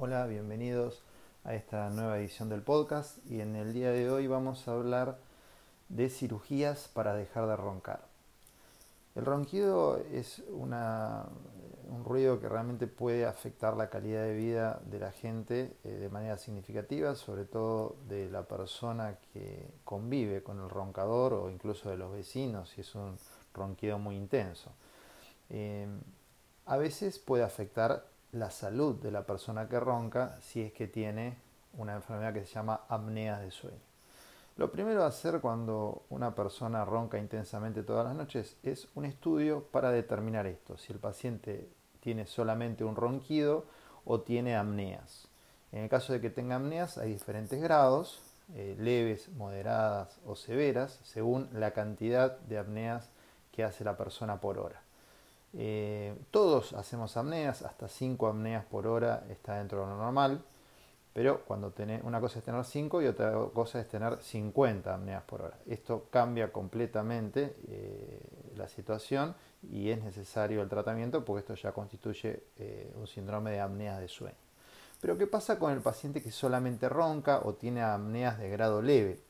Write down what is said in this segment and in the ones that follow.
Hola, bienvenidos a esta nueva edición del podcast y en el día de hoy vamos a hablar de cirugías para dejar de roncar. El ronquido es un ruido que realmente puede afectar la calidad de vida de la gente eh, de manera significativa, sobre todo de la persona que convive con el roncador o incluso de los vecinos si es un ronquido muy intenso. Eh, a veces puede afectar la salud de la persona que ronca si es que tiene una enfermedad que se llama apnea de sueño. Lo primero a hacer cuando una persona ronca intensamente todas las noches es un estudio para determinar esto, si el paciente tiene solamente un ronquido o tiene apneas. En el caso de que tenga apneas hay diferentes grados, eh, leves, moderadas o severas, según la cantidad de apneas que hace la persona por hora. Eh, todos hacemos apneas, hasta 5 apneas por hora está dentro de lo normal, pero cuando tenés, una cosa es tener 5 y otra cosa es tener 50 apneas por hora. Esto cambia completamente eh, la situación y es necesario el tratamiento porque esto ya constituye eh, un síndrome de apneas de sueño. Pero ¿qué pasa con el paciente que solamente ronca o tiene apneas de grado leve?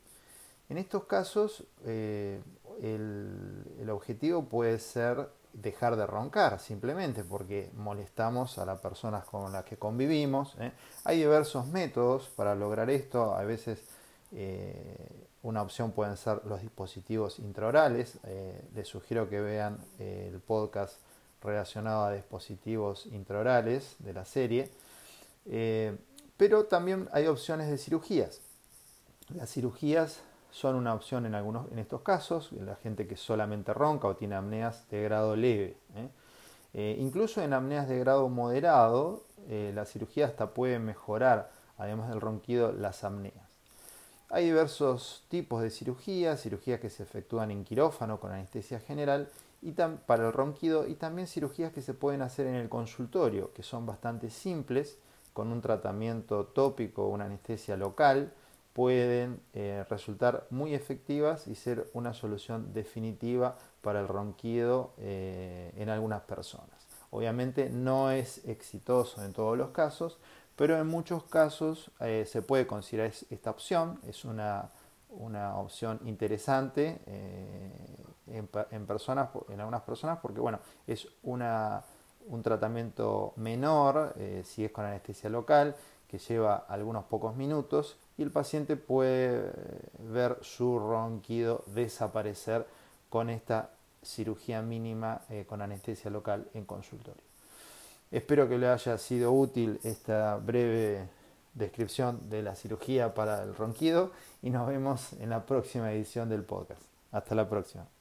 En estos casos el, el objetivo puede ser dejar de roncar simplemente porque molestamos a las personas con las que convivimos. ¿eh? Hay diversos métodos para lograr esto. A veces eh, una opción pueden ser los dispositivos intraorales. Eh, les sugiero que vean el podcast relacionado a dispositivos intraorales de la serie. pero también hay opciones de cirugías. Las cirugías son una opción en, algunos, en estos casos, en la gente que solamente ronca o tiene apneas de grado leve. ¿eh? Eh, incluso en apneas de grado moderado, eh, la cirugía hasta puede mejorar, además del ronquido, las apneas. Hay diversos tipos de cirugías, cirugías que se efectúan en quirófano con anestesia general y para el ronquido y también cirugías que se pueden hacer en el consultorio, que son bastante simples, con un tratamiento tópico una anestesia local, pueden eh, resultar muy efectivas y ser una solución definitiva para el ronquido eh, en algunas personas. Obviamente no es exitoso en todos los casos, pero en muchos casos eh, se puede considerar esta opción, es una, opción interesante en, personas, en algunas personas porque bueno, es una, un tratamiento menor si es con anestesia local que lleva algunos pocos minutos y el paciente puede ver su ronquido desaparecer con esta cirugía mínima eh, con anestesia local en consultorio. Espero que le haya sido útil esta breve descripción de la cirugía para el ronquido y nos vemos en la próxima edición del podcast. Hasta la próxima.